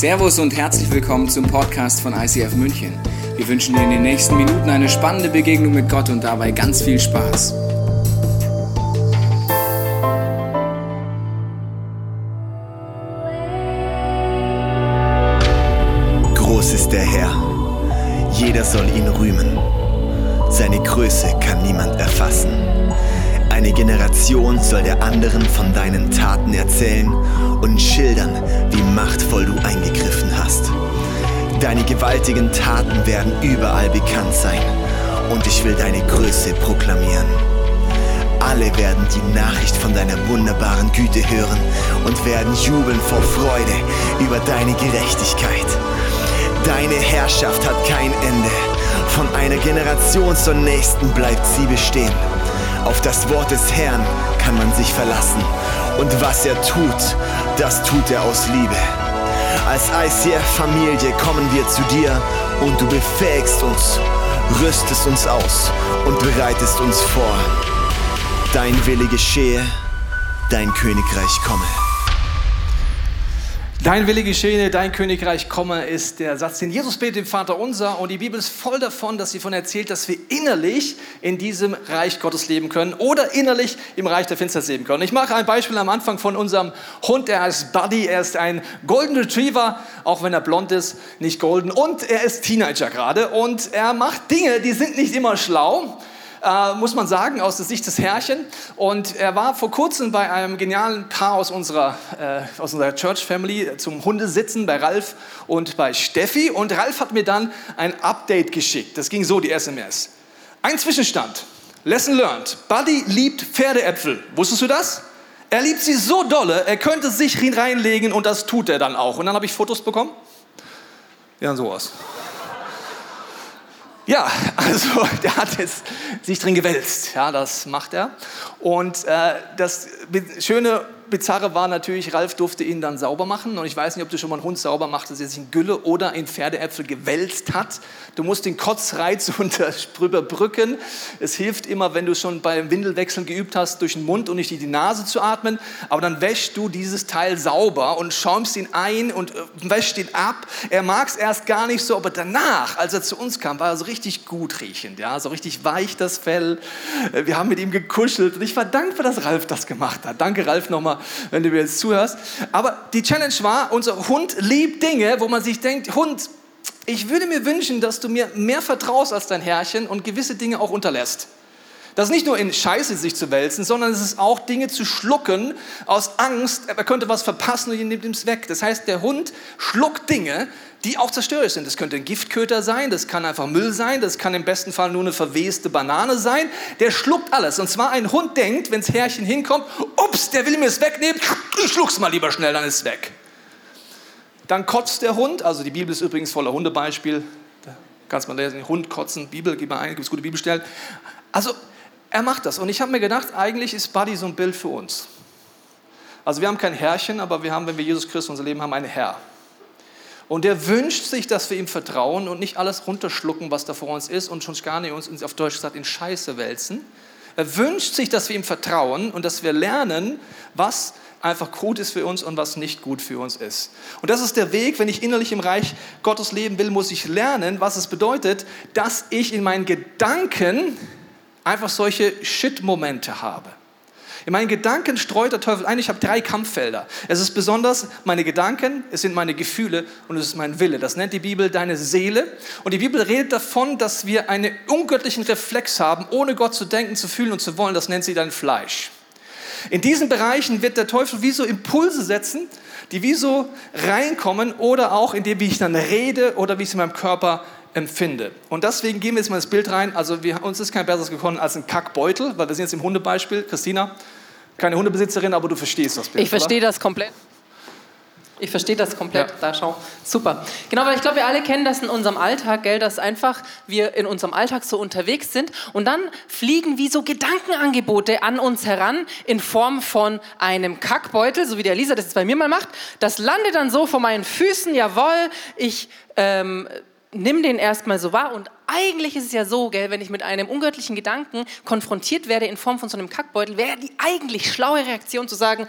Servus und herzlich willkommen zum Podcast von ICF München. Wir wünschen dir in den nächsten Minuten eine spannende Begegnung mit Gott und dabei ganz viel Spaß. Groß ist der Herr, jeder soll ihn rühmen. Seine Größe kann niemand erfassen. Generation soll der anderen von deinen Taten erzählen und schildern, wie machtvoll du eingegriffen hast. Deine gewaltigen Taten werden überall bekannt sein und ich will deine Größe proklamieren. Alle werden die Nachricht von deiner wunderbaren Güte hören und werden jubeln vor Freude über deine Gerechtigkeit. Deine Herrschaft hat kein Ende. Von einer Generation zur nächsten bleibt sie bestehen. Auf das Wort des Herrn kann man sich verlassen. Und was er tut, das tut er aus Liebe. Als ICF-Familie kommen wir zu dir und du befähigst uns, rüstest uns aus und bereitest uns vor. Dein Wille geschehe, dein Königreich komme. Dein Wille geschehe, dein Königreich komme, ist der Satz, den Jesus betet im Vater unser. Und die Bibel ist voll davon, dass sie von erzählt, dass wir innerlich in diesem Reich Gottes leben können oder innerlich im Reich der Finsternis leben können. Ich mache ein Beispiel am Anfang von unserem Hund, der heißt Buddy. Er ist ein Golden Retriever, auch wenn er blond ist, nicht golden. Und er ist Teenager gerade und er macht Dinge, die sind nicht immer schlau äh, muss man sagen, aus der Sicht des Herrchen. Und er war vor kurzem bei einem genialen Paar aus unserer, äh, aus unserer Church Family zum Hundesitzen bei Ralf und bei Steffi. Und Ralf hat mir dann ein Update geschickt. Das ging so, die SMS. Ein Zwischenstand. Lesson learned. Buddy liebt Pferdeäpfel. Wusstest du das? Er liebt sie so dolle, er könnte sich reinlegen und das tut er dann auch. Und dann habe ich Fotos bekommen. Ja, sowas. Ja, also der hat jetzt sich drin gewälzt. Ja, das macht er. Und äh, das Schöne Bizarre war natürlich, Ralf durfte ihn dann sauber machen. Und ich weiß nicht, ob du schon mal einen Hund sauber machst, dass er sich in Gülle oder in Pferdeäpfel gewälzt hat. Du musst den Kotzreiz überbrücken. Es hilft immer, wenn du schon beim Windelwechseln geübt hast, durch den Mund und nicht durch die Nase zu atmen. Aber dann wäschst du dieses Teil sauber und schäumst ihn ein und äh, wäschst ihn ab. Er mag es erst gar nicht so, aber danach, als er zu uns kam, war er so richtig gut riechend. Ja? So richtig weich das Fell. Äh, wir haben mit ihm gekuschelt. Und ich war dankbar, dass Ralf das gemacht hat. Danke, Ralf, nochmal wenn du mir jetzt zuhörst. Aber die Challenge war, unser Hund liebt Dinge, wo man sich denkt, Hund, ich würde mir wünschen, dass du mir mehr vertraust als dein Herrchen und gewisse Dinge auch unterlässt. Das ist nicht nur in Scheiße sich zu wälzen, sondern es ist auch Dinge zu schlucken aus Angst, er könnte was verpassen und ihr nimmt es weg. Das heißt, der Hund schluckt Dinge, die auch zerstörerisch sind. Das könnte ein Giftköter sein, das kann einfach Müll sein, das kann im besten Fall nur eine verweste Banane sein. Der schluckt alles. Und zwar ein Hund denkt, wenn das Herrchen hinkommt, ups, der will mir es wegnehmen, ich schluck's mal lieber schnell, dann ist es weg. Dann kotzt der Hund, also die Bibel ist übrigens voller Hundebeispiel, da kannst man lesen, Hund kotzen, Bibel, gib mal ein, gibt es gute Bibelstellen. Also er macht das. Und ich habe mir gedacht, eigentlich ist Buddy so ein Bild für uns. Also wir haben kein Herrchen, aber wir haben, wenn wir Jesus Christus unser Leben haben, einen Herr. Und der wünscht sich, dass wir ihm vertrauen und nicht alles runterschlucken, was da vor uns ist und schon gar nicht uns auf Deutsch gesagt in Scheiße wälzen. Er wünscht sich, dass wir ihm vertrauen und dass wir lernen, was einfach gut ist für uns und was nicht gut für uns ist. Und das ist der Weg, wenn ich innerlich im Reich Gottes leben will, muss ich lernen, was es bedeutet, dass ich in meinen Gedanken einfach solche Shit-Momente habe. In meinen Gedanken streut der Teufel ein, ich habe drei Kampffelder. Es ist besonders meine Gedanken, es sind meine Gefühle und es ist mein Wille. Das nennt die Bibel deine Seele. Und die Bibel redet davon, dass wir einen ungöttlichen Reflex haben, ohne Gott zu denken, zu fühlen und zu wollen. Das nennt sie dein Fleisch. In diesen Bereichen wird der Teufel wie so Impulse setzen, die wie so reinkommen oder auch in dem, wie ich dann rede oder wie ich es in meinem Körper empfinde. Und deswegen gehen wir jetzt mal das Bild rein. Also wir, uns ist kein besseres gekommen als ein Kackbeutel, weil wir sind jetzt im Hundebeispiel. Christina, keine Hundebesitzerin, aber du verstehst das Bild. Ich verstehe das komplett. Ich verstehe das komplett. Ja. Da schau. Super. Genau, weil ich glaube, wir alle kennen das in unserem Alltag, gell, dass einfach wir in unserem Alltag so unterwegs sind und dann fliegen wie so Gedankenangebote an uns heran in Form von einem Kackbeutel, so wie der Lisa das jetzt bei mir mal macht. Das landet dann so vor meinen Füßen. Jawohl, ich ähm, nimm den erstmal so wahr und eigentlich ist es ja so, gell, wenn ich mit einem ungöttlichen Gedanken konfrontiert werde in Form von so einem Kackbeutel, wäre die eigentlich schlaue Reaktion zu sagen,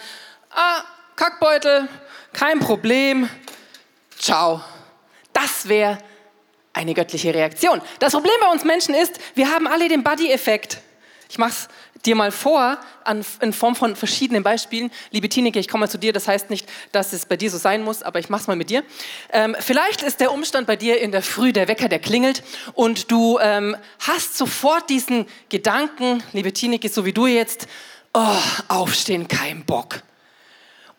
ah, Kackbeutel, kein Problem, ciao. Das wäre eine göttliche Reaktion. Das Problem bei uns Menschen ist, wir haben alle den Buddy-Effekt. Ich mache es dir mal vor, an, in Form von verschiedenen Beispielen. Liebe Tineke, ich komme mal zu dir. Das heißt nicht, dass es bei dir so sein muss, aber ich mache es mal mit dir. Ähm, vielleicht ist der Umstand bei dir in der Früh, der Wecker, der klingelt und du ähm, hast sofort diesen Gedanken, liebe Tineke, so wie du jetzt, oh, aufstehen, kein Bock.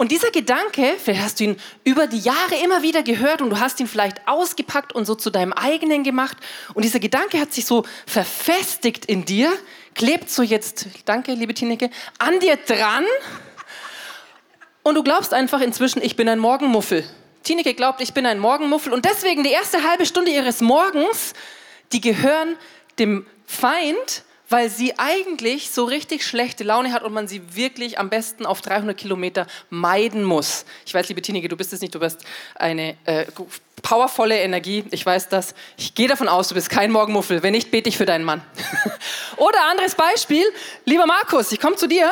Und dieser Gedanke, vielleicht hast du ihn über die Jahre immer wieder gehört und du hast ihn vielleicht ausgepackt und so zu deinem eigenen gemacht. Und dieser Gedanke hat sich so verfestigt in dir, klebt so jetzt, danke liebe Tineke, an dir dran. Und du glaubst einfach inzwischen, ich bin ein Morgenmuffel. Tineke glaubt, ich bin ein Morgenmuffel. Und deswegen die erste halbe Stunde ihres Morgens, die gehören dem Feind weil sie eigentlich so richtig schlechte Laune hat und man sie wirklich am besten auf 300 Kilometer meiden muss. Ich weiß, liebe Tineke, du bist es nicht, du bist eine äh, powervolle Energie. Ich weiß das. Ich gehe davon aus, du bist kein Morgenmuffel. Wenn nicht, bete ich für deinen Mann. Oder anderes Beispiel, lieber Markus, ich komme zu dir.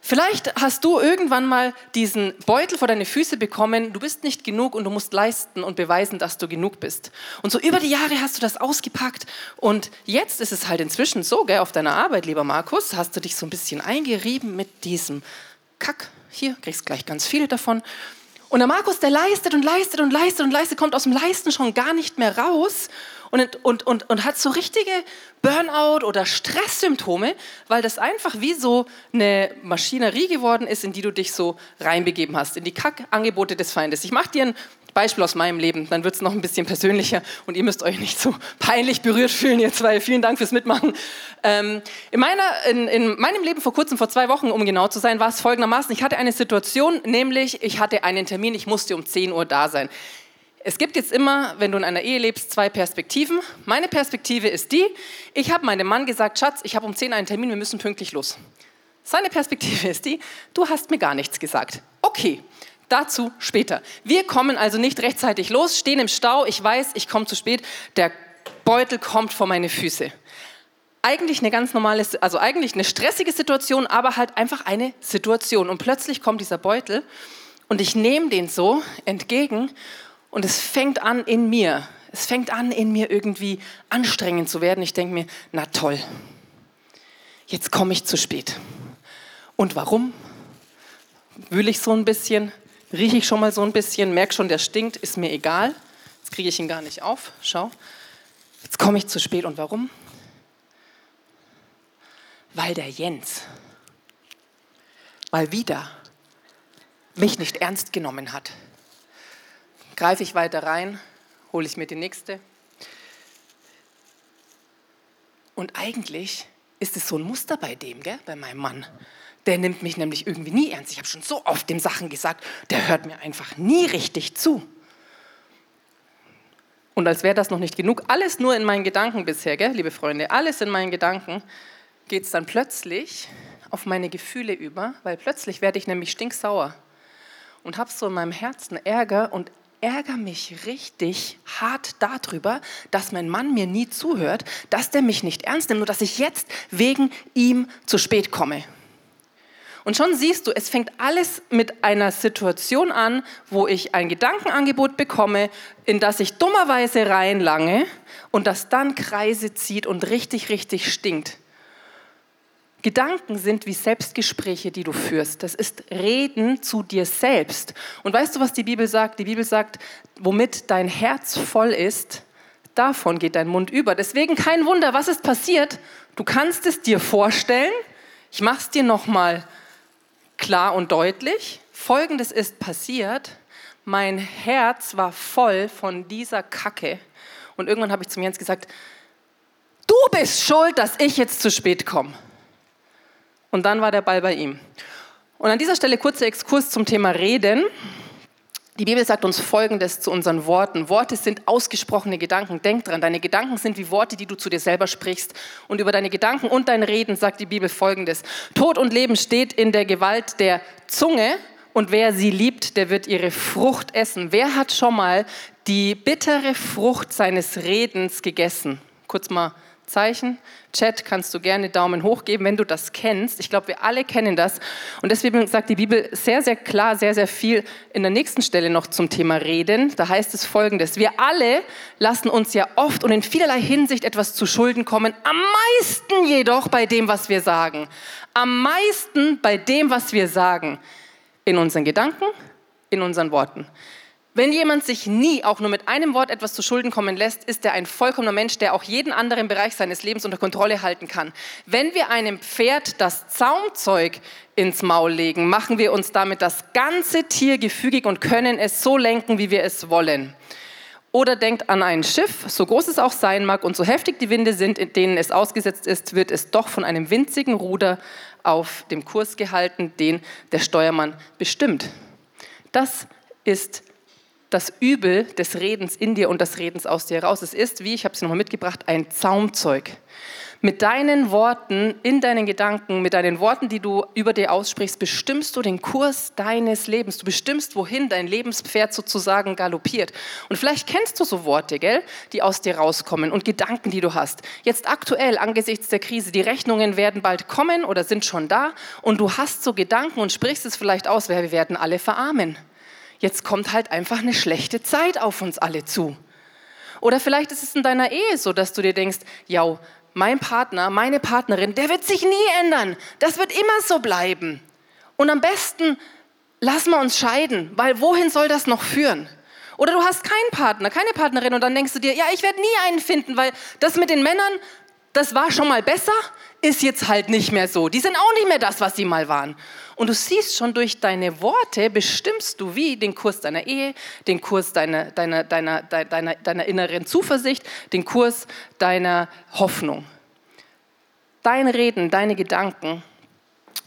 Vielleicht hast du irgendwann mal diesen Beutel vor deine Füße bekommen, du bist nicht genug und du musst leisten und beweisen, dass du genug bist. Und so über die Jahre hast du das ausgepackt und jetzt ist es halt inzwischen so, gell, auf deiner Arbeit, lieber Markus, hast du dich so ein bisschen eingerieben mit diesem Kack. Hier, kriegst gleich ganz viele davon. Und der Markus, der leistet und leistet und leistet und leistet, kommt aus dem Leisten schon gar nicht mehr raus und, und, und, und hat so richtige Burnout- oder Stresssymptome, weil das einfach wie so eine Maschinerie geworden ist, in die du dich so reinbegeben hast, in die Kackangebote des Feindes. Ich mache dir ein Beispiel aus meinem Leben, dann wird es noch ein bisschen persönlicher und ihr müsst euch nicht so peinlich berührt fühlen, ihr zwei. Vielen Dank fürs Mitmachen. Ähm, in, meiner, in, in meinem Leben vor kurzem, vor zwei Wochen, um genau zu sein, war es folgendermaßen. Ich hatte eine Situation, nämlich ich hatte einen Termin, ich musste um 10 Uhr da sein. Es gibt jetzt immer, wenn du in einer Ehe lebst, zwei Perspektiven. Meine Perspektive ist die, ich habe meinem Mann gesagt, Schatz, ich habe um 10 einen Termin, wir müssen pünktlich los. Seine Perspektive ist die, du hast mir gar nichts gesagt. Okay, dazu später. Wir kommen also nicht rechtzeitig los, stehen im Stau, ich weiß, ich komme zu spät, der Beutel kommt vor meine Füße. Eigentlich eine ganz normale, also eigentlich eine stressige Situation, aber halt einfach eine Situation. Und plötzlich kommt dieser Beutel und ich nehme den so entgegen und es fängt an in mir, es fängt an in mir irgendwie anstrengend zu werden. Ich denke mir, na toll, jetzt komme ich zu spät. Und warum? Wühle ich so ein bisschen, rieche ich schon mal so ein bisschen, merke schon, der stinkt, ist mir egal. Jetzt kriege ich ihn gar nicht auf. Schau, jetzt komme ich zu spät. Und warum? Weil der Jens mal wieder mich nicht ernst genommen hat greife ich weiter rein, hole ich mir die nächste. Und eigentlich ist es so ein Muster bei dem, gell, bei meinem Mann. Der nimmt mich nämlich irgendwie nie ernst. Ich habe schon so oft dem Sachen gesagt, der hört mir einfach nie richtig zu. Und als wäre das noch nicht genug, alles nur in meinen Gedanken bisher, gell, liebe Freunde, alles in meinen Gedanken, geht es dann plötzlich auf meine Gefühle über, weil plötzlich werde ich nämlich stinksauer und habe so in meinem Herzen Ärger und ärgere mich richtig hart darüber, dass mein Mann mir nie zuhört, dass der mich nicht ernst nimmt, nur dass ich jetzt wegen ihm zu spät komme. Und schon siehst du, es fängt alles mit einer Situation an, wo ich ein Gedankenangebot bekomme, in das ich dummerweise reinlange und das dann Kreise zieht und richtig, richtig stinkt. Gedanken sind wie Selbstgespräche, die du führst. Das ist Reden zu dir selbst. Und weißt du, was die Bibel sagt? Die Bibel sagt, womit dein Herz voll ist, davon geht dein Mund über. Deswegen kein Wunder, was ist passiert? Du kannst es dir vorstellen. Ich mache es dir nochmal klar und deutlich. Folgendes ist passiert. Mein Herz war voll von dieser Kacke. Und irgendwann habe ich zu mir Jens gesagt, du bist schuld, dass ich jetzt zu spät komme. Und dann war der Ball bei ihm. Und an dieser Stelle kurzer Exkurs zum Thema Reden. Die Bibel sagt uns Folgendes zu unseren Worten. Worte sind ausgesprochene Gedanken. Denk dran, deine Gedanken sind wie Worte, die du zu dir selber sprichst. Und über deine Gedanken und dein Reden sagt die Bibel Folgendes. Tod und Leben steht in der Gewalt der Zunge und wer sie liebt, der wird ihre Frucht essen. Wer hat schon mal die bittere Frucht seines Redens gegessen? Kurz mal Zeichen. Chat kannst du gerne Daumen hoch geben, wenn du das kennst. Ich glaube, wir alle kennen das. Und deswegen sagt die Bibel sehr, sehr klar, sehr, sehr viel in der nächsten Stelle noch zum Thema Reden. Da heißt es folgendes. Wir alle lassen uns ja oft und in vielerlei Hinsicht etwas zu Schulden kommen. Am meisten jedoch bei dem, was wir sagen. Am meisten bei dem, was wir sagen. In unseren Gedanken, in unseren Worten. Wenn jemand sich nie auch nur mit einem Wort etwas zu Schulden kommen lässt, ist er ein vollkommener Mensch, der auch jeden anderen Bereich seines Lebens unter Kontrolle halten kann. Wenn wir einem Pferd das Zaumzeug ins Maul legen, machen wir uns damit das ganze Tier gefügig und können es so lenken, wie wir es wollen. Oder denkt an ein Schiff, so groß es auch sein mag und so heftig die Winde sind, in denen es ausgesetzt ist, wird es doch von einem winzigen Ruder auf dem Kurs gehalten, den der Steuermann bestimmt. Das ist das Übel des Redens in dir und des Redens aus dir heraus. Es ist, wie ich habe es nochmal mitgebracht, ein Zaumzeug. Mit deinen Worten, in deinen Gedanken, mit deinen Worten, die du über dir aussprichst, bestimmst du den Kurs deines Lebens. Du bestimmst, wohin dein Lebenspferd sozusagen galoppiert. Und vielleicht kennst du so Worte, gell, die aus dir rauskommen und Gedanken, die du hast. Jetzt aktuell angesichts der Krise, die Rechnungen werden bald kommen oder sind schon da und du hast so Gedanken und sprichst es vielleicht aus, wir werden alle verarmen jetzt kommt halt einfach eine schlechte Zeit auf uns alle zu. Oder vielleicht ist es in deiner Ehe so, dass du dir denkst, ja, mein Partner, meine Partnerin, der wird sich nie ändern. Das wird immer so bleiben. Und am besten lassen wir uns scheiden, weil wohin soll das noch führen? Oder du hast keinen Partner, keine Partnerin und dann denkst du dir, ja, ich werde nie einen finden, weil das mit den Männern, das war schon mal besser, ist jetzt halt nicht mehr so. Die sind auch nicht mehr das, was sie mal waren. Und du siehst schon durch deine Worte, bestimmst du wie den Kurs deiner Ehe, den Kurs deiner, deiner, deiner, deiner, deiner inneren Zuversicht, den Kurs deiner Hoffnung. Dein Reden, deine Gedanken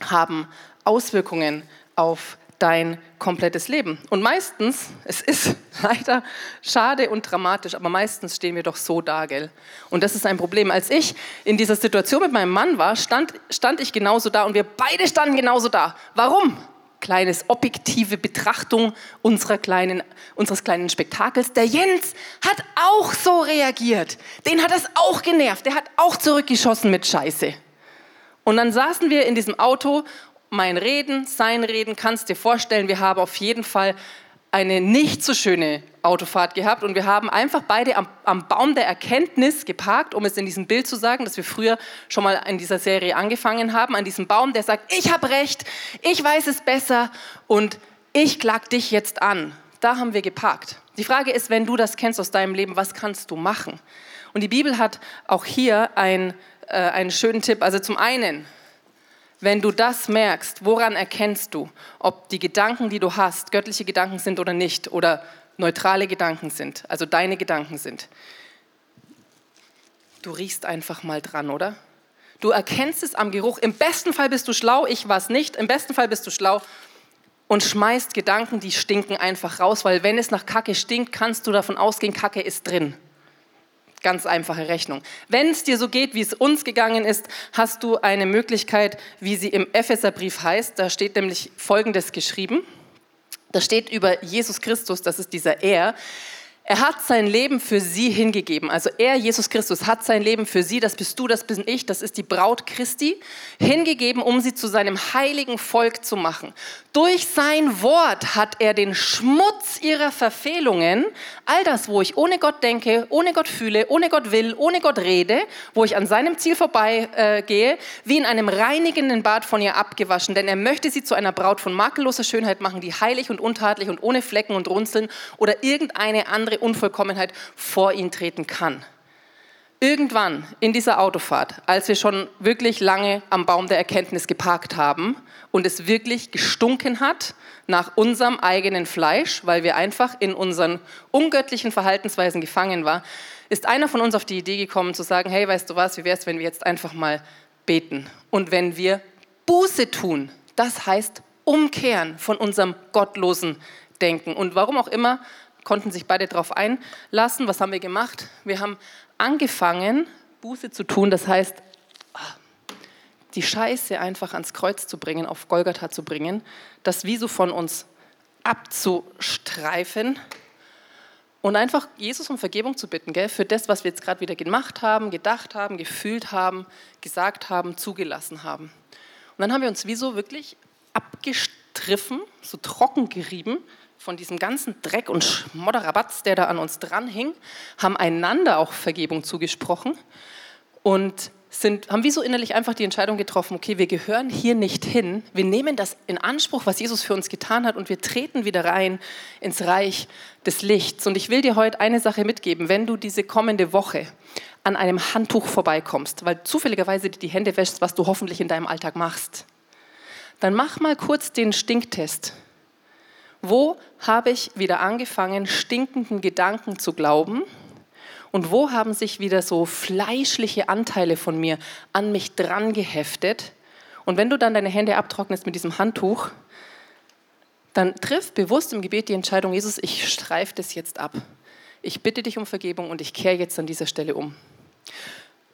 haben Auswirkungen auf dein komplettes Leben. Und meistens, es ist leider schade und dramatisch, aber meistens stehen wir doch so da, gell? Und das ist ein Problem. Als ich in dieser Situation mit meinem Mann war, stand, stand ich genauso da und wir beide standen genauso da. Warum? Kleines objektive Betrachtung unserer kleinen, unseres kleinen Spektakels. Der Jens hat auch so reagiert. Den hat das auch genervt. Der hat auch zurückgeschossen mit Scheiße. Und dann saßen wir in diesem Auto mein Reden, sein Reden, kannst dir vorstellen, wir haben auf jeden Fall eine nicht so schöne Autofahrt gehabt und wir haben einfach beide am, am, Baum der Erkenntnis geparkt, um es in diesem Bild zu sagen, dass wir früher schon mal in dieser Serie angefangen haben, an diesem Baum, der sagt, ich habe recht, ich weiß es besser und ich klag dich jetzt an. Da haben wir geparkt. Die Frage ist, wenn du das kennst aus deinem Leben, was kannst du machen? Und die Bibel hat auch hier ein, äh, einen schönen Tipp. Also zum einen, wenn du das merkst, woran erkennst du, ob die Gedanken, die du hast, göttliche Gedanken sind oder nicht oder neutrale Gedanken sind, also deine Gedanken sind? Du riechst einfach mal dran, oder? Du erkennst es am Geruch. Im besten Fall bist du schlau, ich war es nicht. Im besten Fall bist du schlau und schmeißt Gedanken, die stinken, einfach raus, weil wenn es nach Kacke stinkt, kannst du davon ausgehen, Kacke ist drin. Ganz einfache Rechnung. Wenn es dir so geht, wie es uns gegangen ist, hast du eine Möglichkeit, wie sie im Epheserbrief heißt. Da steht nämlich Folgendes geschrieben. Da steht über Jesus Christus, das ist dieser Er. Er hat sein Leben für sie hingegeben. Also er, Jesus Christus, hat sein Leben für sie, das bist du, das bin ich, das ist die Braut Christi, hingegeben, um sie zu seinem heiligen Volk zu machen. Durch sein Wort hat er den Schmutz ihrer Verfehlungen, all das, wo ich ohne Gott denke, ohne Gott fühle, ohne Gott will, ohne Gott rede, wo ich an seinem Ziel vorbeigehe, äh, wie in einem reinigenden Bad von ihr abgewaschen. Denn er möchte sie zu einer Braut von makelloser Schönheit machen, die heilig und untadelig und ohne Flecken und Runzeln oder irgendeine andere Unvollkommenheit vor ihn treten kann. Irgendwann in dieser Autofahrt, als wir schon wirklich lange am Baum der Erkenntnis geparkt haben und es wirklich gestunken hat nach unserem eigenen Fleisch, weil wir einfach in unseren ungöttlichen Verhaltensweisen gefangen waren, ist einer von uns auf die Idee gekommen zu sagen, hey, weißt du was, wie wäre es, wenn wir jetzt einfach mal beten und wenn wir Buße tun, das heißt umkehren von unserem gottlosen Denken. Und warum auch immer, konnten sich beide darauf einlassen. Was haben wir gemacht? Wir haben angefangen, Buße zu tun, das heißt, die Scheiße einfach ans Kreuz zu bringen, auf Golgatha zu bringen, das wie so von uns abzustreifen Und einfach Jesus um Vergebung zu bitten, gell, für das, was wir jetzt gerade wieder gemacht haben, gedacht haben, gefühlt haben, gesagt haben, zugelassen haben. Und dann haben wir uns wie so wirklich abgestriffen, so trocken gerieben von diesem ganzen Dreck und Schmodderabatz, der da an uns dranhing, haben einander auch Vergebung zugesprochen und sind, haben wie so innerlich einfach die Entscheidung getroffen, okay, wir gehören hier nicht hin, wir nehmen das in Anspruch, was Jesus für uns getan hat und wir treten wieder rein ins Reich des Lichts. Und ich will dir heute eine Sache mitgeben, wenn du diese kommende Woche an einem Handtuch vorbeikommst, weil zufälligerweise die Hände wäschst, was du hoffentlich in deinem Alltag machst, dann mach mal kurz den Stinktest. Wo habe ich wieder angefangen, stinkenden Gedanken zu glauben? Und wo haben sich wieder so fleischliche Anteile von mir an mich dran geheftet? Und wenn du dann deine Hände abtrocknest mit diesem Handtuch, dann triff bewusst im Gebet die Entscheidung, Jesus, ich streife das jetzt ab. Ich bitte dich um Vergebung und ich kehre jetzt an dieser Stelle um.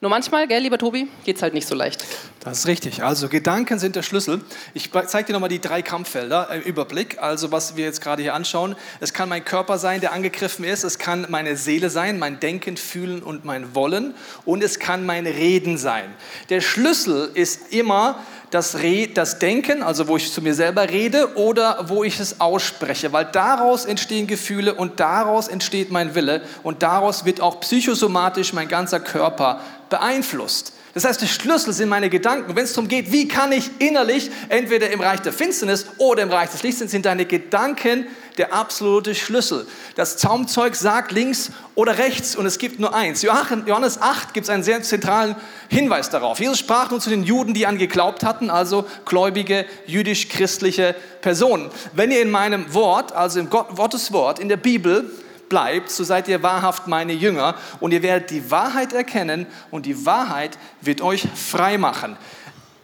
Nur manchmal, gell, lieber Tobi, geht es halt nicht so leicht. Das ist richtig. Also Gedanken sind der Schlüssel. Ich zeige dir nochmal die drei Kampffelder im Überblick. Also was wir jetzt gerade hier anschauen. Es kann mein Körper sein, der angegriffen ist. Es kann meine Seele sein, mein Denken, Fühlen und mein Wollen. Und es kann mein Reden sein. Der Schlüssel ist immer das, Re das Denken, also wo ich zu mir selber rede oder wo ich es ausspreche, weil daraus entstehen Gefühle und daraus entsteht mein Wille und daraus wird auch psychosomatisch mein ganzer Körper beeinflusst. Das heißt, der Schlüssel sind meine Gedanken. Wenn es darum geht, wie kann ich innerlich entweder im Reich der Finsternis oder im Reich des Lichts sind, sind deine Gedanken der absolute Schlüssel. Das Zaumzeug sagt links oder rechts und es gibt nur eins. Johannes 8 gibt es einen sehr zentralen Hinweis darauf. Jesus sprach nun zu den Juden, die an geglaubt hatten, also gläubige jüdisch-christliche Personen. Wenn ihr in meinem Wort, also im Gottes Wort, in der Bibel bleibt, so seid ihr wahrhaft meine Jünger und ihr werdet die Wahrheit erkennen und die Wahrheit wird euch frei machen.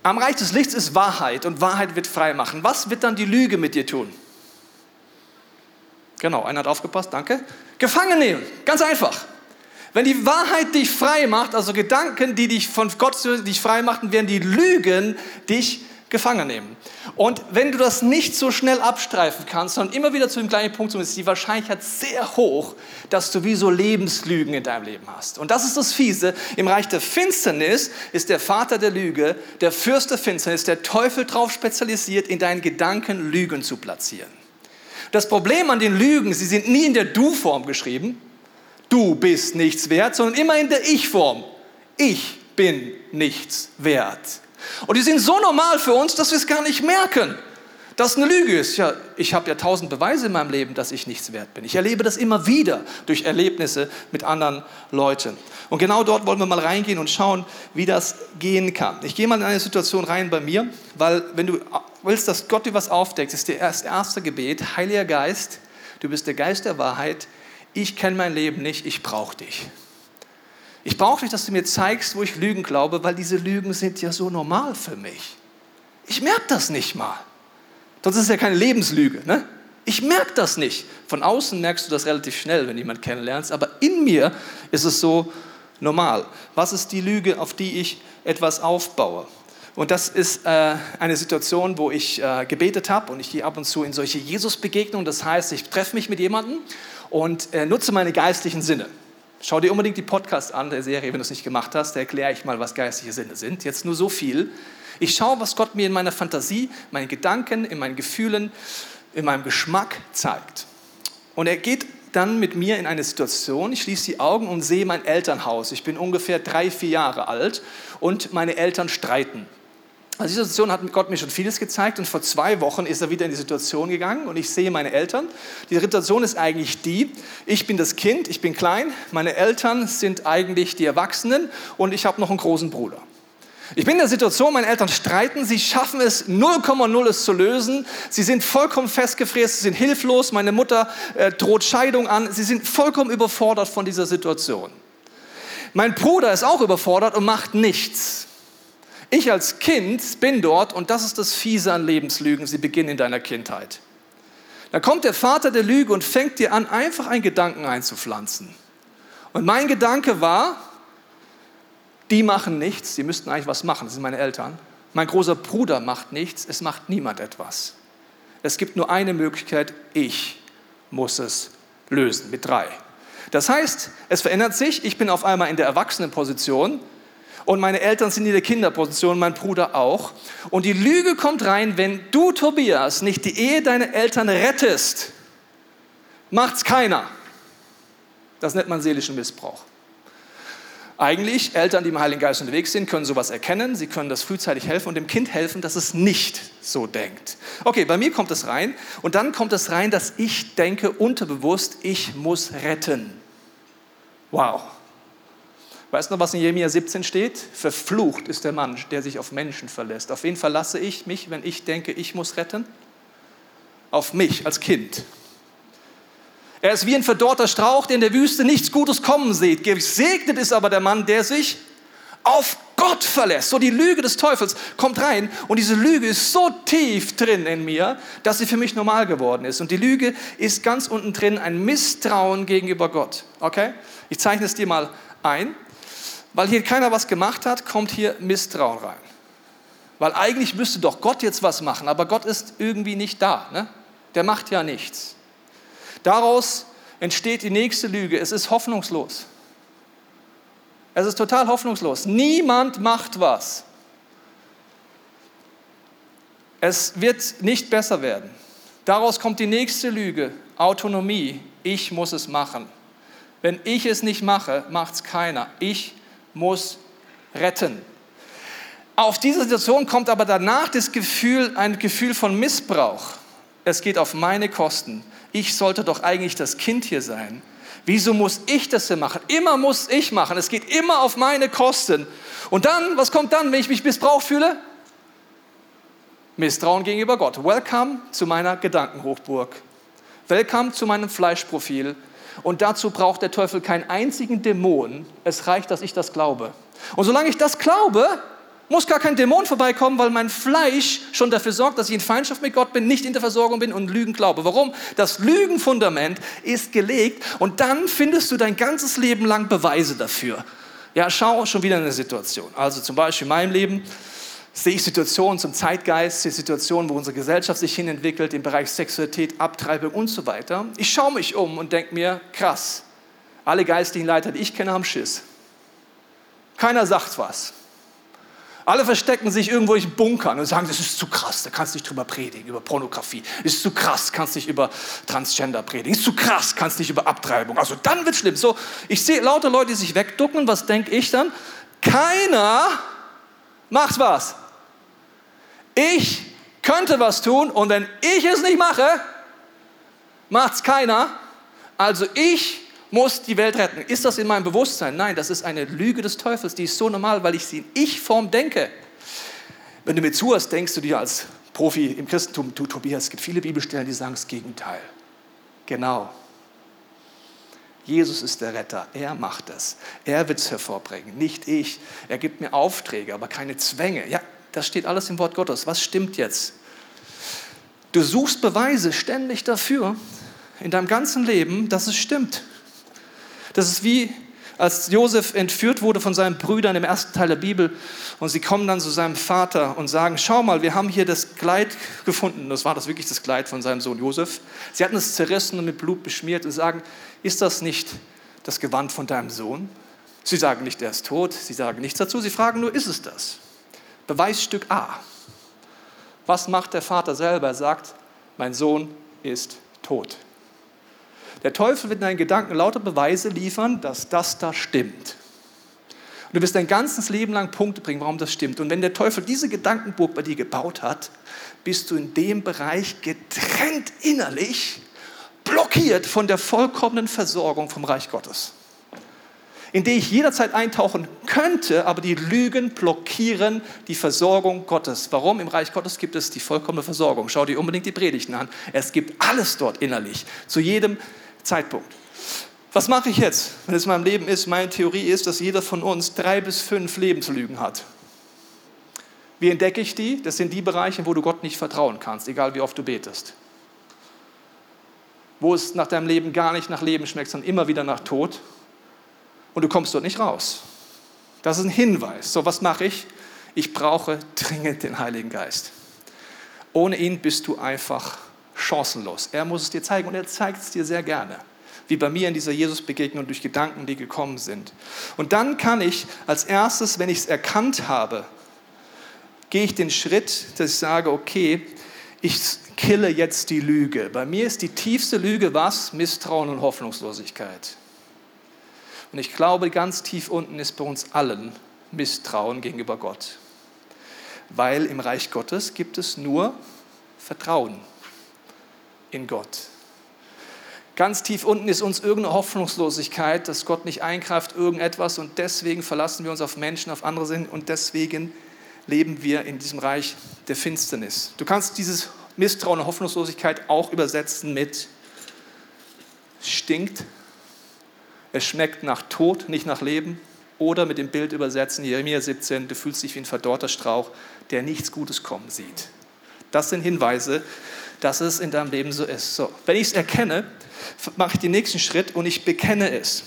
Am Reich des Lichts ist Wahrheit und Wahrheit wird frei machen. Was wird dann die Lüge mit dir tun? Genau, einer hat aufgepasst, danke. Gefangen nehmen, ganz einfach. Wenn die Wahrheit dich frei macht, also Gedanken, die dich von Gott dich frei machen, werden die Lügen dich gefangen nehmen. Und wenn du das nicht so schnell abstreifen kannst, sondern immer wieder zu dem gleichen Punkt ist die Wahrscheinlichkeit sehr hoch, dass du wie so Lebenslügen in deinem Leben hast. Und das ist das Fiese. Im Reich der Finsternis ist der Vater der Lüge, der Fürst der Finsternis, der Teufel darauf spezialisiert, in deinen Gedanken Lügen zu platzieren. Das Problem an den Lügen, sie sind nie in der Du-Form geschrieben. Du bist nichts wert, sondern immer in der Ich-Form. Ich bin nichts wert. Und die sind so normal für uns, dass wir es gar nicht merken, dass eine Lüge ist. Ja, ich habe ja tausend Beweise in meinem Leben, dass ich nichts wert bin. Ich erlebe das immer wieder durch Erlebnisse mit anderen Leuten. Und genau dort wollen wir mal reingehen und schauen, wie das gehen kann. Ich gehe mal in eine Situation rein bei mir, weil wenn du willst, dass Gott dir was aufdeckt, ist das erste Gebet, Heiliger Geist, du bist der Geist der Wahrheit, ich kenne mein Leben nicht, ich brauche dich. Ich brauche nicht, dass du mir zeigst, wo ich Lügen glaube, weil diese Lügen sind ja so normal für mich. Ich merke das nicht mal. Sonst ist es ja keine Lebenslüge. Ne? Ich merke das nicht. Von außen merkst du das relativ schnell, wenn jemand kennenlernst, aber in mir ist es so normal. Was ist die Lüge, auf die ich etwas aufbaue? Und das ist äh, eine Situation, wo ich äh, gebetet habe und ich gehe ab und zu in solche Jesus-Begegnungen. Das heißt, ich treffe mich mit jemandem und äh, nutze meine geistlichen Sinne. Schau dir unbedingt die Podcast an, der Serie, wenn du es nicht gemacht hast. Da erkläre ich mal, was geistliche Sinne sind. Jetzt nur so viel. Ich schaue, was Gott mir in meiner Fantasie, meinen Gedanken, in meinen Gefühlen, in meinem Geschmack zeigt. Und er geht dann mit mir in eine Situation, ich schließe die Augen und sehe mein Elternhaus. Ich bin ungefähr drei, vier Jahre alt und meine Eltern streiten. Also diese Situation hat Gott mir schon vieles gezeigt und vor zwei Wochen ist er wieder in die Situation gegangen und ich sehe meine Eltern. Die Situation ist eigentlich die, ich bin das Kind, ich bin klein, meine Eltern sind eigentlich die Erwachsenen und ich habe noch einen großen Bruder. Ich bin in der Situation, meine Eltern streiten, sie schaffen es 0,0 es zu lösen. Sie sind vollkommen festgefräst, sie sind hilflos, meine Mutter äh, droht Scheidung an, sie sind vollkommen überfordert von dieser Situation. Mein Bruder ist auch überfordert und macht nichts. Ich als Kind bin dort und das ist das Fiese an Lebenslügen, sie beginnen in deiner Kindheit. Da kommt der Vater der Lüge und fängt dir an, einfach einen Gedanken einzupflanzen. Und mein Gedanke war, die machen nichts, die müssten eigentlich was machen, das sind meine Eltern. Mein großer Bruder macht nichts, es macht niemand etwas. Es gibt nur eine Möglichkeit, ich muss es lösen, mit drei. Das heißt, es verändert sich, ich bin auf einmal in der Erwachsenenposition und meine Eltern sind in der Kinderposition, mein Bruder auch. Und die Lüge kommt rein, wenn du, Tobias, nicht die Ehe deiner Eltern rettest, macht's keiner. Das nennt man seelischen Missbrauch. Eigentlich, Eltern, die im Heiligen Geist unterwegs sind, können sowas erkennen, sie können das frühzeitig helfen und dem Kind helfen, dass es nicht so denkt. Okay, bei mir kommt es rein und dann kommt es rein, dass ich denke unterbewusst, ich muss retten. Wow. Weißt du noch, was in Jeremia 17 steht? Verflucht ist der Mann, der sich auf Menschen verlässt. Auf wen verlasse ich mich, wenn ich denke, ich muss retten? Auf mich als Kind. Er ist wie ein verdorrter Strauch, der in der Wüste nichts Gutes kommen sieht. Gesegnet ist aber der Mann, der sich auf Gott verlässt. So die Lüge des Teufels kommt rein und diese Lüge ist so tief drin in mir, dass sie für mich normal geworden ist. Und die Lüge ist ganz unten drin ein Misstrauen gegenüber Gott. Okay? Ich zeichne es dir mal ein. Weil hier keiner was gemacht hat, kommt hier Misstrauen rein. Weil eigentlich müsste doch Gott jetzt was machen, aber Gott ist irgendwie nicht da. Ne? Der macht ja nichts. Daraus entsteht die nächste Lüge. Es ist hoffnungslos. Es ist total hoffnungslos. Niemand macht was. Es wird nicht besser werden. Daraus kommt die nächste Lüge, Autonomie. Ich muss es machen. Wenn ich es nicht mache, macht es keiner. Ich muss retten. Auf diese Situation kommt aber danach das Gefühl, ein Gefühl von Missbrauch. Es geht auf meine Kosten ich sollte doch eigentlich das Kind hier sein. Wieso muss ich das denn machen? Immer muss ich machen. Es geht immer auf meine Kosten. Und dann, was kommt dann, wenn ich mich missbraucht fühle? Misstrauen gegenüber Gott. Welcome zu meiner Gedankenhochburg. Welcome zu meinem Fleischprofil. Und dazu braucht der Teufel keinen einzigen Dämon. Es reicht, dass ich das glaube. Und solange ich das glaube, muss gar kein Dämon vorbeikommen, weil mein Fleisch schon dafür sorgt, dass ich in Feindschaft mit Gott bin, nicht in der Versorgung bin und Lügen glaube. Warum? Das Lügenfundament ist gelegt und dann findest du dein ganzes Leben lang Beweise dafür. Ja, schau schon wieder eine Situation. Also zum Beispiel in meinem Leben sehe ich Situationen zum Zeitgeist, die Situationen, wo unsere Gesellschaft sich hinentwickelt im Bereich Sexualität, Abtreibung und so weiter. Ich schaue mich um und denke mir, krass, alle geistlichen Leiter, die ich kenne, haben Schiss. Keiner sagt was. Alle verstecken sich irgendwo in Bunkern und sagen, das ist zu krass, da kannst du nicht drüber predigen, über Pornografie. Ist zu krass, kannst nicht über Transgender predigen. Ist zu krass, kannst nicht über Abtreibung. Also dann wird schlimm. So, ich sehe lauter Leute, die sich wegducken. Was denke ich dann? Keiner macht was. Ich könnte was tun und wenn ich es nicht mache, macht es keiner. Also ich muss die Welt retten. Ist das in meinem Bewusstsein? Nein, das ist eine Lüge des Teufels, die ist so normal, weil ich sie in Ich-Form denke. Wenn du mir zuhörst, denkst du dir als Profi im Christentum, du Tobias, es gibt viele Bibelstellen, die sagen das Gegenteil. Genau. Jesus ist der Retter, er macht es. Er wird es hervorbringen, nicht ich. Er gibt mir Aufträge, aber keine Zwänge. Ja, das steht alles im Wort Gottes. Was stimmt jetzt? Du suchst Beweise ständig dafür, in deinem ganzen Leben, dass es stimmt. Das ist wie, als Josef entführt wurde von seinen Brüdern im ersten Teil der Bibel und sie kommen dann zu seinem Vater und sagen, schau mal, wir haben hier das Kleid gefunden. Das war das wirklich das Kleid von seinem Sohn Josef. Sie hatten es zerrissen und mit Blut beschmiert und sagen, ist das nicht das Gewand von deinem Sohn? Sie sagen nicht, er ist tot, sie sagen nichts dazu, sie fragen nur, ist es das? Beweisstück A. Was macht der Vater selber? Er sagt, mein Sohn ist tot. Der Teufel wird in deinen Gedanken lauter Beweise liefern, dass das da stimmt. Und du wirst dein ganzes Leben lang Punkte bringen, warum das stimmt. Und wenn der Teufel diese Gedankenburg bei dir gebaut hat, bist du in dem Bereich getrennt innerlich, blockiert von der vollkommenen Versorgung vom Reich Gottes. In die ich jederzeit eintauchen könnte, aber die Lügen blockieren die Versorgung Gottes. Warum? Im Reich Gottes gibt es die vollkommene Versorgung. Schau dir unbedingt die Predigten an. Es gibt alles dort innerlich, zu jedem Zeitpunkt. Was mache ich jetzt, wenn es in meinem Leben ist? Meine Theorie ist, dass jeder von uns drei bis fünf Lebenslügen hat. Wie entdecke ich die? Das sind die Bereiche, wo du Gott nicht vertrauen kannst, egal wie oft du betest. Wo es nach deinem Leben gar nicht nach Leben schmeckt, sondern immer wieder nach Tod. Und du kommst dort nicht raus. Das ist ein Hinweis. So, was mache ich? Ich brauche dringend den Heiligen Geist. Ohne ihn bist du einfach chancenlos. Er muss es dir zeigen und er zeigt es dir sehr gerne. wie bei mir in dieser Jesus-Begegnung durch Gedanken, die gekommen sind. Und dann kann ich als erstes, wenn ich es erkannt habe, gehe ich den Schritt, dass ich sage, okay, ich kille jetzt die Lüge. Bei mir ist die tiefste Lüge was? Misstrauen und Hoffnungslosigkeit. Und ich glaube, ganz tief unten ist bei uns allen Misstrauen gegenüber Gott. Weil im Reich Gottes gibt es nur Vertrauen in Gott. Ganz tief unten ist uns irgendeine Hoffnungslosigkeit, dass Gott nicht eingreift, irgendetwas und deswegen verlassen wir uns auf Menschen, auf andere Sinn und deswegen leben wir in diesem Reich der Finsternis. Du kannst dieses Misstrauen und Hoffnungslosigkeit auch übersetzen mit stinkt, es schmeckt nach Tod, nicht nach Leben. Oder mit dem Bild übersetzen, Jeremia 17, du fühlst dich wie ein verdorrter Strauch, der nichts Gutes kommen sieht. Das sind Hinweise, dass es in deinem Leben so ist. So, wenn ich es erkenne, mache ich den nächsten Schritt und ich bekenne es.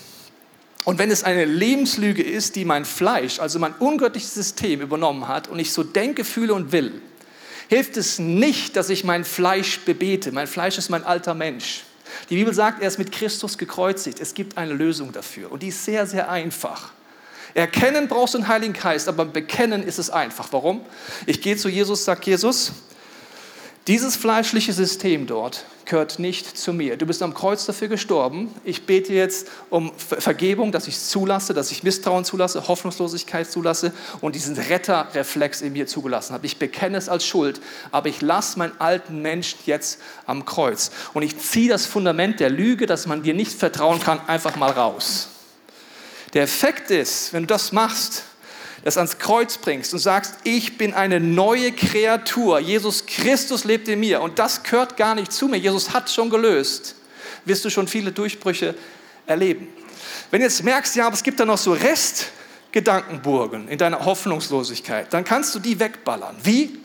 Und wenn es eine Lebenslüge ist, die mein Fleisch, also mein ungöttliches System übernommen hat und ich so denke, fühle und will, hilft es nicht, dass ich mein Fleisch bebete. Mein Fleisch ist mein alter Mensch. Die Bibel sagt, er ist mit Christus gekreuzigt. Es gibt eine Lösung dafür und die ist sehr, sehr einfach. Erkennen brauchst du einen Heiligen Geist, aber bekennen ist es einfach. Warum? Ich gehe zu Jesus, sage Jesus, dieses fleischliche System dort gehört nicht zu mir. Du bist am Kreuz dafür gestorben. Ich bete jetzt um Vergebung, dass ich es zulasse, dass ich Misstrauen zulasse, Hoffnungslosigkeit zulasse und diesen Retterreflex in mir zugelassen habe. Ich bekenne es als Schuld, aber ich lasse meinen alten Menschen jetzt am Kreuz. Und ich ziehe das Fundament der Lüge, dass man dir nicht vertrauen kann, einfach mal raus. Der Effekt ist, wenn du das machst, das ans Kreuz bringst und sagst, ich bin eine neue Kreatur, Jesus Christus lebt in mir und das gehört gar nicht zu mir, Jesus hat schon gelöst, wirst du schon viele Durchbrüche erleben. Wenn du jetzt merkst, ja, aber es gibt da noch so Restgedankenburgen in deiner Hoffnungslosigkeit, dann kannst du die wegballern. Wie?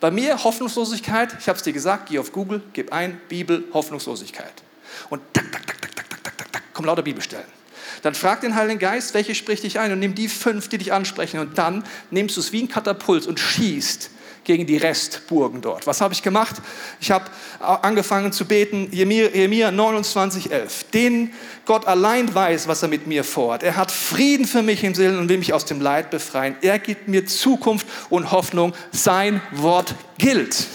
Bei mir Hoffnungslosigkeit, ich habe es dir gesagt, geh auf Google, gib ein Bibel Hoffnungslosigkeit. Und tak, tak, tak, tak, tak, tak, tak, tak, kommen lauter Bibelstellen. Dann frag den Heiligen Geist, welche spricht dich ein und nimm die fünf, die dich ansprechen. Und dann nimmst du es wie ein Katapult und schießt gegen die Restburgen dort. Was habe ich gemacht? Ich habe angefangen zu beten, Jeremia 29, 11. Den Gott allein weiß, was er mit mir vorhat. Er hat Frieden für mich im Seelen und will mich aus dem Leid befreien. Er gibt mir Zukunft und Hoffnung. Sein Wort gilt.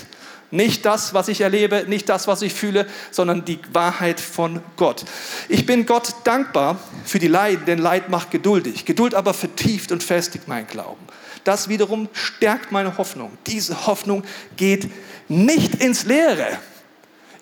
Nicht das, was ich erlebe, nicht das, was ich fühle, sondern die Wahrheit von Gott. Ich bin Gott dankbar für die Leiden, denn Leid macht geduldig. Geduld aber vertieft und festigt mein Glauben. Das wiederum stärkt meine Hoffnung. Diese Hoffnung geht nicht ins Leere.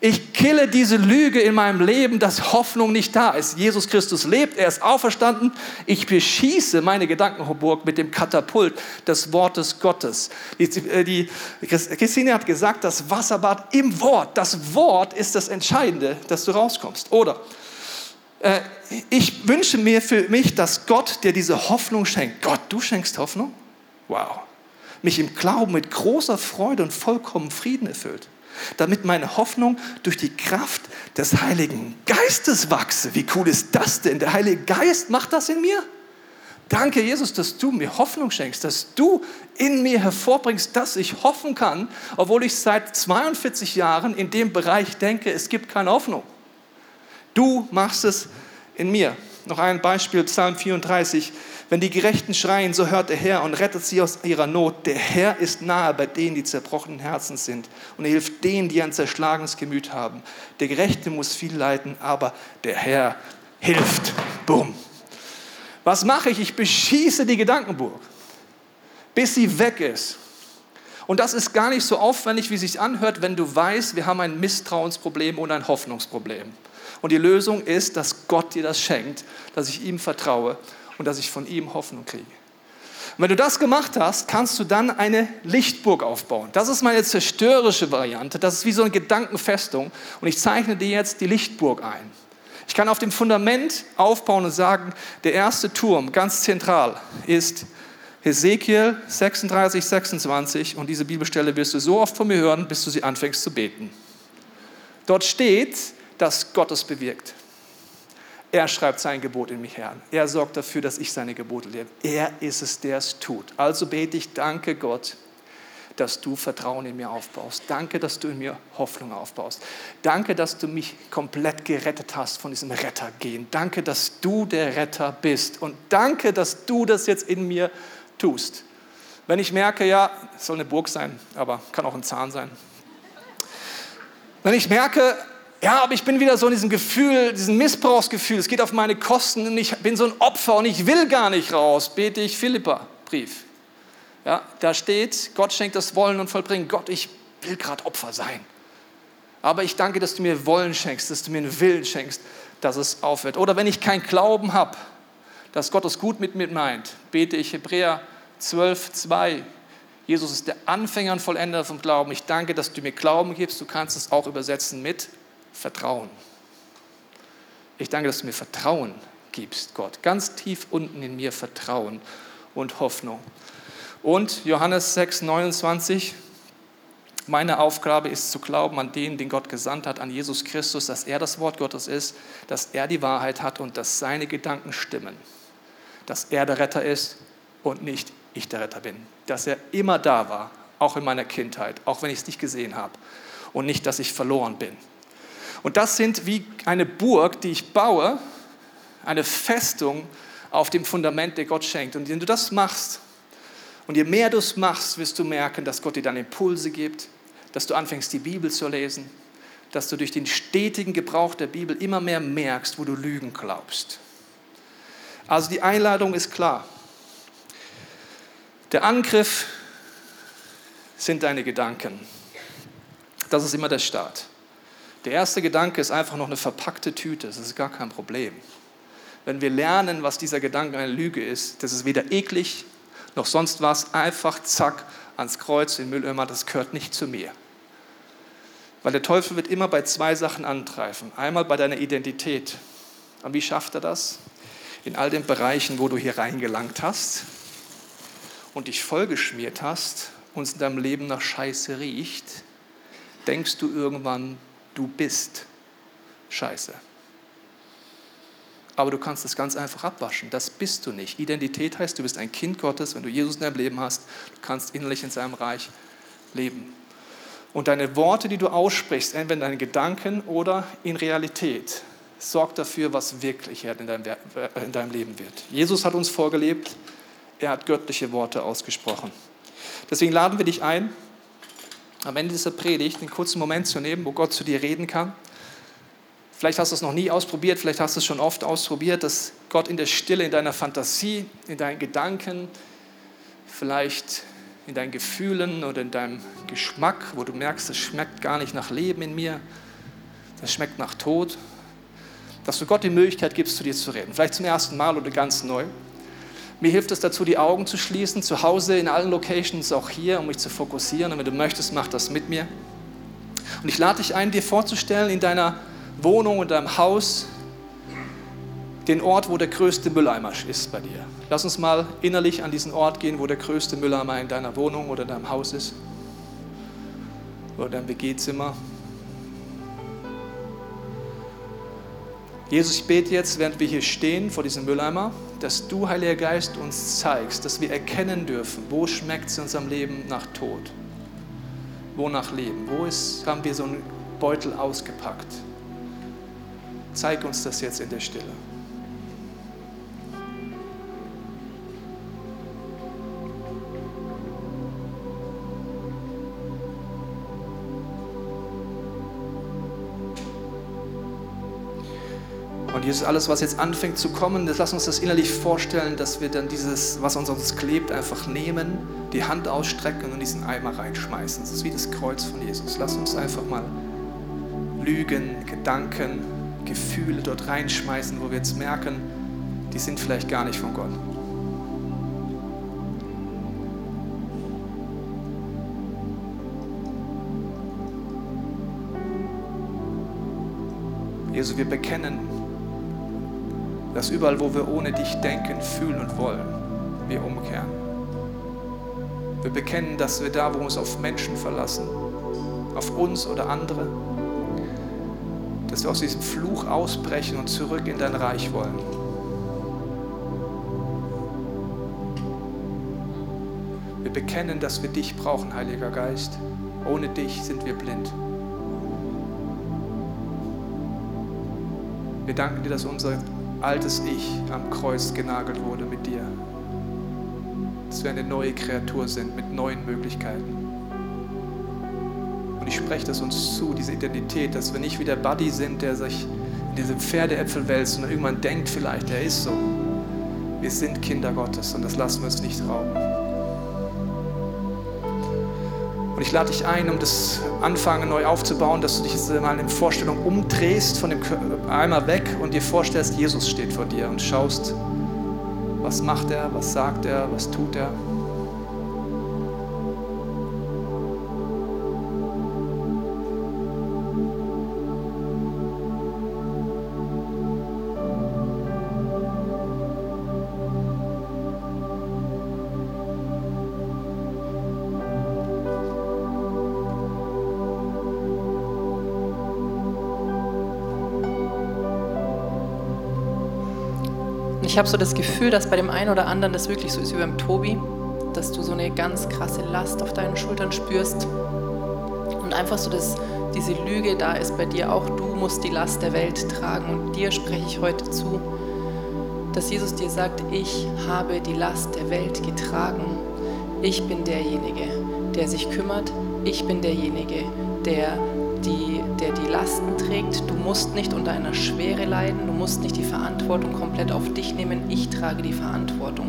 Ich kille diese Lüge in meinem Leben, dass Hoffnung nicht da ist. Jesus Christus lebt, er ist auferstanden. Ich beschieße meine Gedankenburg mit dem Katapult des Wortes Gottes. Die, äh, die, Christine hat gesagt, das Wasserbad im Wort. Das Wort ist das Entscheidende, dass du rauskommst. Oder äh, ich wünsche mir für mich, dass Gott dir diese Hoffnung schenkt. Gott, du schenkst Hoffnung? Wow. Mich im Glauben mit großer Freude und vollkommen Frieden erfüllt damit meine Hoffnung durch die Kraft des Heiligen Geistes wachse. Wie cool ist das denn? Der Heilige Geist macht das in mir. Danke, Jesus, dass du mir Hoffnung schenkst, dass du in mir hervorbringst, dass ich hoffen kann, obwohl ich seit 42 Jahren in dem Bereich denke, es gibt keine Hoffnung. Du machst es in mir. Noch ein Beispiel, Psalm 34. Wenn die Gerechten schreien, so hört der Herr und rettet sie aus ihrer Not. Der Herr ist nahe bei denen, die zerbrochenen Herzen sind. Und er hilft denen, die ein zerschlagenes Gemüt haben. Der Gerechte muss viel leiden, aber der Herr hilft. Bumm. Was mache ich? Ich beschieße die Gedankenburg, bis sie weg ist. Und das ist gar nicht so aufwendig, wie es sich anhört, wenn du weißt, wir haben ein Misstrauensproblem und ein Hoffnungsproblem. Und die Lösung ist, dass Gott dir das schenkt, dass ich ihm vertraue und dass ich von ihm Hoffnung kriege. Und wenn du das gemacht hast, kannst du dann eine Lichtburg aufbauen. Das ist meine zerstörerische Variante. Das ist wie so eine Gedankenfestung. Und ich zeichne dir jetzt die Lichtburg ein. Ich kann auf dem Fundament aufbauen und sagen, der erste Turm, ganz zentral, ist Hesekiel 36, 26. Und diese Bibelstelle wirst du so oft von mir hören, bis du sie anfängst zu beten. Dort steht, dass Gott es bewirkt. Er schreibt sein Gebot in mich her. Er sorgt dafür, dass ich seine Gebote lebe. Er ist es, der es tut. Also bete ich, danke Gott, dass du Vertrauen in mir aufbaust. Danke, dass du in mir Hoffnung aufbaust. Danke, dass du mich komplett gerettet hast von diesem Rettergehen. Danke, dass du der Retter bist. Und danke, dass du das jetzt in mir tust. Wenn ich merke, ja, es soll eine Burg sein, aber kann auch ein Zahn sein. Wenn ich merke, ja, aber ich bin wieder so in diesem Gefühl, diesem Missbrauchsgefühl, es geht auf meine Kosten und ich bin so ein Opfer und ich will gar nicht raus, bete ich Philippa Brief. Ja, da steht, Gott schenkt das Wollen und Vollbringen. Gott, ich will gerade Opfer sein. Aber ich danke, dass du mir Wollen schenkst, dass du mir einen Willen schenkst, dass es aufhört. Oder wenn ich keinen Glauben habe, dass Gott es gut mit mir meint, bete ich Hebräer 12, 2. Jesus ist der Anfänger und Vollender vom Glauben. Ich danke, dass du mir Glauben gibst. Du kannst es auch übersetzen mit Vertrauen. Ich danke, dass du mir Vertrauen gibst, Gott. Ganz tief unten in mir Vertrauen und Hoffnung. Und Johannes 6, 29, meine Aufgabe ist zu glauben an den, den Gott gesandt hat, an Jesus Christus, dass er das Wort Gottes ist, dass er die Wahrheit hat und dass seine Gedanken stimmen. Dass er der Retter ist und nicht ich der Retter bin. Dass er immer da war, auch in meiner Kindheit, auch wenn ich es nicht gesehen habe. Und nicht, dass ich verloren bin. Und das sind wie eine Burg, die ich baue, eine Festung auf dem Fundament, der Gott schenkt. Und wenn du das machst, und je mehr du es machst, wirst du merken, dass Gott dir dann Impulse gibt, dass du anfängst, die Bibel zu lesen, dass du durch den stetigen Gebrauch der Bibel immer mehr merkst, wo du Lügen glaubst. Also die Einladung ist klar. Der Angriff sind deine Gedanken. Das ist immer der Start. Der erste Gedanke ist einfach noch eine verpackte Tüte, das ist gar kein Problem. Wenn wir lernen, was dieser Gedanke eine Lüge ist, das ist weder eklig noch sonst was, einfach zack ans Kreuz, in den Mülleimer, das gehört nicht zu mir. Weil der Teufel wird immer bei zwei Sachen antreiben. Einmal bei deiner Identität. Und wie schafft er das? In all den Bereichen, wo du hier reingelangt hast und dich vollgeschmiert hast und es in deinem Leben nach Scheiße riecht, denkst du irgendwann, du bist Scheiße aber du kannst es ganz einfach abwaschen. Das bist du nicht. Identität heißt, du bist ein Kind Gottes, wenn du Jesus in deinem Leben hast, du kannst innerlich in seinem Reich leben. Und deine Worte, die du aussprichst, entweder in deinen Gedanken oder in Realität, sorgt dafür, was Wirklichkeit in deinem, in deinem Leben wird. Jesus hat uns vorgelebt, er hat göttliche Worte ausgesprochen. Deswegen laden wir dich ein, am Ende dieser Predigt einen kurzen Moment zu nehmen, wo Gott zu dir reden kann Vielleicht hast du es noch nie ausprobiert, vielleicht hast du es schon oft ausprobiert, dass Gott in der Stille, in deiner Fantasie, in deinen Gedanken, vielleicht in deinen Gefühlen oder in deinem Geschmack, wo du merkst, es schmeckt gar nicht nach Leben in mir, das schmeckt nach Tod, dass du Gott die Möglichkeit gibst, zu dir zu reden. Vielleicht zum ersten Mal oder ganz neu. Mir hilft es dazu, die Augen zu schließen, zu Hause, in allen Locations, auch hier, um mich zu fokussieren. Und wenn du möchtest, mach das mit mir. Und ich lade dich ein, dir vorzustellen, in deiner Wohnung und deinem Haus den Ort, wo der größte Mülleimer ist bei dir. Lass uns mal innerlich an diesen Ort gehen, wo der größte Mülleimer in deiner Wohnung oder in deinem Haus ist. Oder dein WG-Zimmer. Jesus, ich bete jetzt, während wir hier stehen vor diesem Mülleimer, dass du, Heiliger Geist, uns zeigst, dass wir erkennen dürfen, wo schmeckt es in unserem Leben nach Tod, wo nach Leben, wo ist, haben wir so einen Beutel ausgepackt. Zeig uns das jetzt in der Stille. Jesus, alles, was jetzt anfängt zu kommen, das lass uns das innerlich vorstellen, dass wir dann dieses, was uns uns klebt, einfach nehmen, die Hand ausstrecken und in diesen Eimer reinschmeißen. Das ist wie das Kreuz von Jesus. Lass uns einfach mal Lügen, Gedanken, Gefühle dort reinschmeißen, wo wir jetzt merken, die sind vielleicht gar nicht von Gott. Jesus, wir bekennen, dass überall, wo wir ohne dich denken, fühlen und wollen, wir umkehren. Wir bekennen, dass wir da, wo wir uns auf Menschen verlassen, auf uns oder andere, dass wir aus diesem Fluch ausbrechen und zurück in dein Reich wollen. Wir bekennen, dass wir dich brauchen, Heiliger Geist. Ohne dich sind wir blind. Wir danken dir, dass unser altes Ich am Kreuz genagelt wurde mit dir. Dass wir eine neue Kreatur sind mit neuen Möglichkeiten. Und ich spreche das uns zu, diese Identität, dass wir nicht wie der Buddy sind, der sich in diese Pferdeäpfel wälzt und irgendwann denkt vielleicht, er ist so. Wir sind Kinder Gottes und das lassen wir uns nicht rauben. Und ich lade dich ein, um das Anfangen neu aufzubauen, dass du dich jetzt mal in Vorstellung umdrehst von dem Eimer weg und dir vorstellst, Jesus steht vor dir und schaust, was macht er, was sagt er, was tut er. Ich habe so das Gefühl, dass bei dem einen oder anderen das wirklich so ist wie beim Tobi, dass du so eine ganz krasse Last auf deinen Schultern spürst und einfach so, dass diese Lüge da ist bei dir, auch du musst die Last der Welt tragen und dir spreche ich heute zu, dass Jesus dir sagt, ich habe die Last der Welt getragen. Ich bin derjenige, der sich kümmert. Ich bin derjenige, der die, der die Lasten trägt. Du musst nicht unter einer Schwere leiden, du musst nicht die Verantwortung komplett auf dich nehmen. Ich trage die Verantwortung.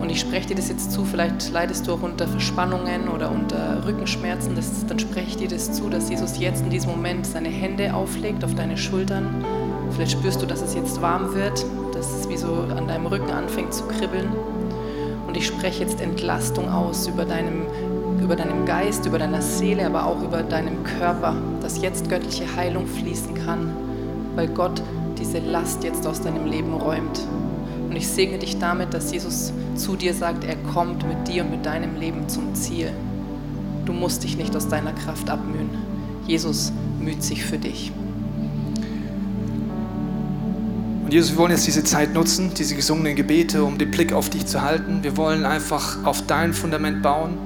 Und ich spreche dir das jetzt zu, vielleicht leidest du auch unter Verspannungen oder unter Rückenschmerzen, das, dann spreche ich dir das zu, dass Jesus jetzt in diesem Moment seine Hände auflegt auf deine Schultern. Vielleicht spürst du, dass es jetzt warm wird, dass es wie so an deinem Rücken anfängt zu kribbeln. Und ich spreche jetzt Entlastung aus über deinem über deinem Geist, über deiner Seele, aber auch über deinem Körper, dass jetzt göttliche Heilung fließen kann, weil Gott diese Last jetzt aus deinem Leben räumt. Und ich segne dich damit, dass Jesus zu dir sagt, er kommt mit dir und mit deinem Leben zum Ziel. Du musst dich nicht aus deiner Kraft abmühen. Jesus müht sich für dich. Und Jesus, wir wollen jetzt diese Zeit nutzen, diese gesungenen Gebete, um den Blick auf dich zu halten. Wir wollen einfach auf dein Fundament bauen.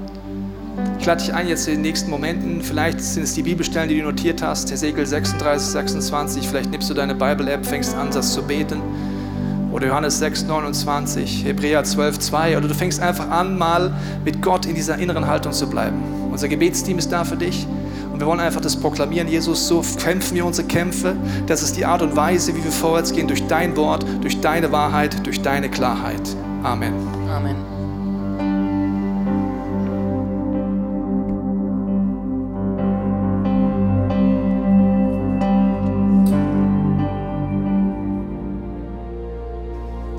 Ich lade dich ein, jetzt in den nächsten Momenten, vielleicht sind es die Bibelstellen, die du notiert hast, Hesekiel 36, 26, vielleicht nimmst du deine Bible-App, fängst an, das zu beten. Oder Johannes 6, 29, Hebräer 12, 2. Oder du fängst einfach an, mal mit Gott in dieser inneren Haltung zu bleiben. Unser Gebetsteam ist da für dich. Und wir wollen einfach das proklamieren, Jesus, so kämpfen wir unsere Kämpfe. Das ist die Art und Weise, wie wir vorwärts gehen, durch dein Wort, durch deine Wahrheit, durch deine Klarheit. Amen. Amen.